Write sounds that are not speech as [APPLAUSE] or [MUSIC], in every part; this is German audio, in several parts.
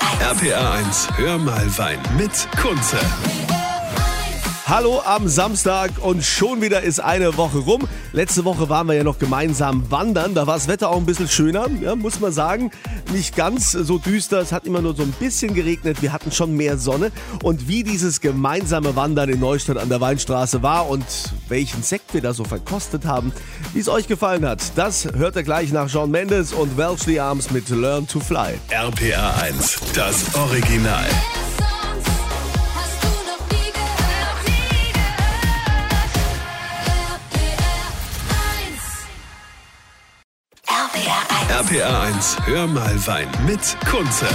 RPA 1, hör mal Wein mit Kunze. Hallo am Samstag und schon wieder ist eine Woche rum. Letzte Woche waren wir ja noch gemeinsam wandern. Da war das Wetter auch ein bisschen schöner, ja, muss man sagen. Nicht ganz so düster, es hat immer nur so ein bisschen geregnet. Wir hatten schon mehr Sonne. Und wie dieses gemeinsame Wandern in Neustadt an der Weinstraße war und welchen Sekt wir da so verkostet haben, wie es euch gefallen hat, das hört ihr gleich nach Jean Mendes und Welsh Arms mit Learn to Fly. RPA 1, das Original. RPA 1, hör mal Wein mit Kunze.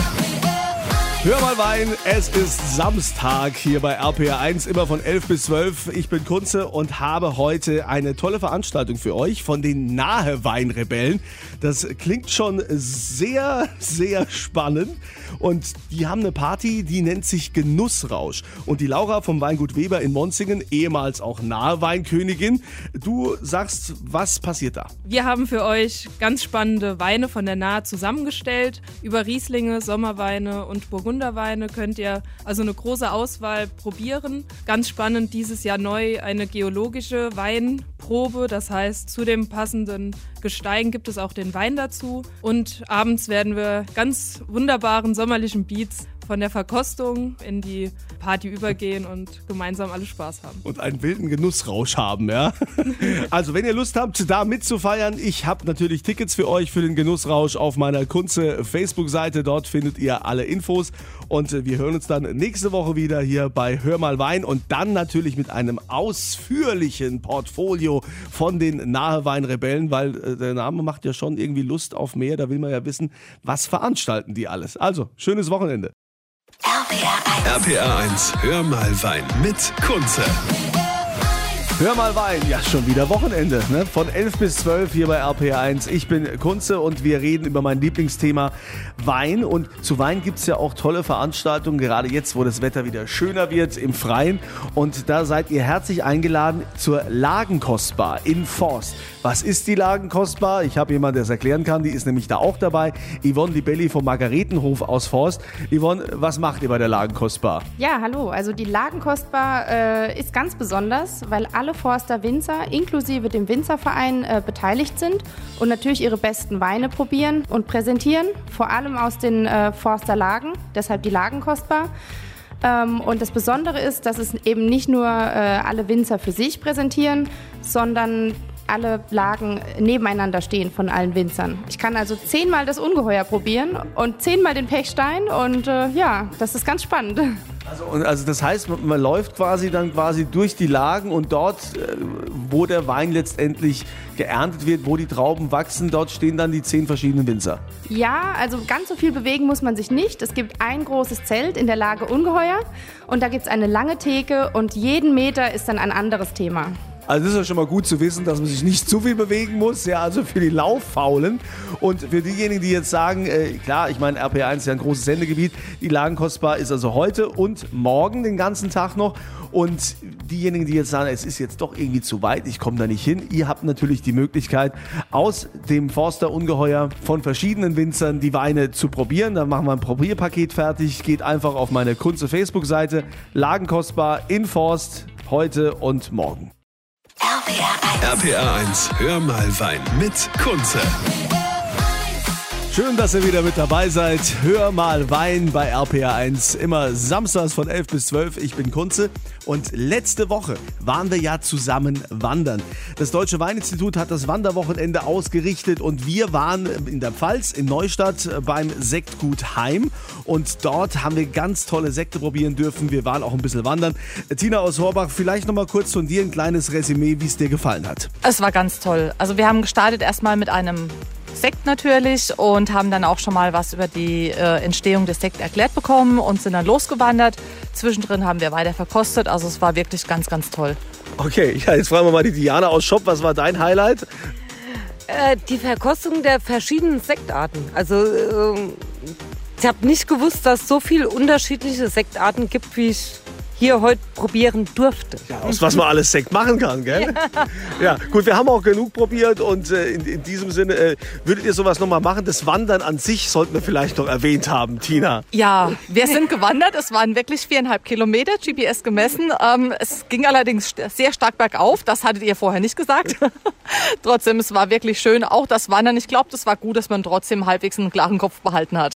Hör mal Wein, es ist Samstag hier bei RPR 1, immer von 11 bis 12. Ich bin Kunze und habe heute eine tolle Veranstaltung für euch von den Nahe Weinrebellen. Das klingt schon sehr, sehr spannend. Und die haben eine Party, die nennt sich Genussrausch. Und die Laura vom Weingut Weber in Monzingen, ehemals auch Nahe Weinkönigin, du sagst, was passiert da? Wir haben für euch ganz spannende Weine von der Nahe zusammengestellt. Über Rieslinge, Sommerweine und Burgunderweine könnt ihr also eine große Auswahl probieren. Ganz spannend dieses Jahr neu eine geologische Weinprobe. Das heißt, zu dem passenden Gestein gibt es auch den Wein dazu. Und abends werden wir ganz wunderbaren sommerlichen Beats von der Verkostung in die Party übergehen und gemeinsam alle Spaß haben. und einen wilden Genussrausch haben, ja. [LAUGHS] Also, wenn ihr Lust habt, da mitzufeiern, ich habe natürlich Tickets für euch für den Genussrausch auf meiner Kunze Facebook-Seite. Dort findet ihr alle Infos. Und äh, wir hören uns dann nächste Woche wieder hier bei Hör mal Wein und dann natürlich mit einem ausführlichen Portfolio von den Naheweinrebellen, weil äh, der Name macht ja schon irgendwie Lust auf mehr. Da will man ja wissen, was veranstalten die alles. Also, schönes Wochenende. RPR 1. RPA 1, hör mal Wein mit Kunze. Hör mal Wein, ja schon wieder Wochenende, ne? Von 11 bis 12 hier bei RPR1. Ich bin Kunze und wir reden über mein Lieblingsthema Wein. Und zu Wein gibt es ja auch tolle Veranstaltungen, gerade jetzt, wo das Wetter wieder schöner wird im Freien. Und da seid ihr herzlich eingeladen zur Lagenkostbar in Forst. Was ist die Lagenkostbar? Ich habe jemanden, der es erklären kann, die ist nämlich da auch dabei. Yvonne Libelli vom Margaretenhof aus Forst. Yvonne, was macht ihr bei der Lagenkostbar? Ja, hallo. Also die Lagenkostbar äh, ist ganz besonders, weil alle Forster Winzer inklusive dem Winzerverein äh, beteiligt sind und natürlich ihre besten Weine probieren und präsentieren, vor allem aus den äh, Forster Lagen, deshalb die Lagenkostbar. Ähm, und das Besondere ist, dass es eben nicht nur äh, alle Winzer für sich präsentieren, sondern alle Lagen nebeneinander stehen von allen Winzern. Ich kann also zehnmal das Ungeheuer probieren und zehnmal den Pechstein und äh, ja, das ist ganz spannend. Also, also das heißt, man, man läuft quasi dann quasi durch die Lagen und dort, äh, wo der Wein letztendlich geerntet wird, wo die Trauben wachsen, dort stehen dann die zehn verschiedenen Winzer. Ja, also ganz so viel bewegen muss man sich nicht. Es gibt ein großes Zelt in der Lage Ungeheuer und da gibt es eine lange Theke und jeden Meter ist dann ein anderes Thema. Also ist ja schon mal gut zu wissen, dass man sich nicht zu viel bewegen muss, ja, also für die Lauffaulen. Und für diejenigen, die jetzt sagen, äh, klar, ich meine, RPR1 ist ja ein großes Sendegebiet, die Lagenkostbar ist also heute und morgen den ganzen Tag noch. Und diejenigen, die jetzt sagen, es ist jetzt doch irgendwie zu weit, ich komme da nicht hin, ihr habt natürlich die Möglichkeit, aus dem Forster Ungeheuer von verschiedenen Winzern die Weine zu probieren. Dann machen wir ein Probierpaket fertig, geht einfach auf meine Kunze Facebook-Seite, Lagenkostbar in Forst, heute und morgen. RPR 1. RPA 1, hör mal Wein mit Kunze. Schön, dass ihr wieder mit dabei seid. Hör mal Wein bei RPR1. Immer samstags von 11 bis 12. Ich bin Kunze. Und letzte Woche waren wir ja zusammen wandern. Das Deutsche Weininstitut hat das Wanderwochenende ausgerichtet und wir waren in der Pfalz, in Neustadt, beim Sektgut Heim. Und dort haben wir ganz tolle Sekte probieren dürfen. Wir waren auch ein bisschen wandern. Tina aus Horbach, vielleicht nochmal kurz von dir ein kleines Resümee, wie es dir gefallen hat. Es war ganz toll. Also wir haben gestartet erstmal mit einem Sekt natürlich und haben dann auch schon mal was über die äh, Entstehung des Sekt erklärt bekommen und sind dann losgewandert. Zwischendrin haben wir weiter verkostet. Also es war wirklich ganz, ganz toll. Okay, ja, jetzt fragen wir mal die Diana aus Shop. Was war dein Highlight? Äh, die Verkostung der verschiedenen Sektarten. Also ähm, ich habe nicht gewusst, dass es so viele unterschiedliche Sektarten gibt, wie ich hier heute probieren durfte. Aus was man alles Sekt machen kann, gell? Ja, gut, wir haben auch genug probiert und äh, in, in diesem Sinne, äh, würdet ihr sowas nochmal machen? Das Wandern an sich sollten wir vielleicht noch erwähnt haben, Tina. Ja, wir sind gewandert. Es waren wirklich viereinhalb Kilometer, GPS gemessen. Ähm, es ging allerdings st- sehr stark bergauf. Das hattet ihr vorher nicht gesagt. [LAUGHS] trotzdem, es war wirklich schön. Auch das Wandern. Ich glaube, das war gut, dass man trotzdem halbwegs einen klaren Kopf behalten hat.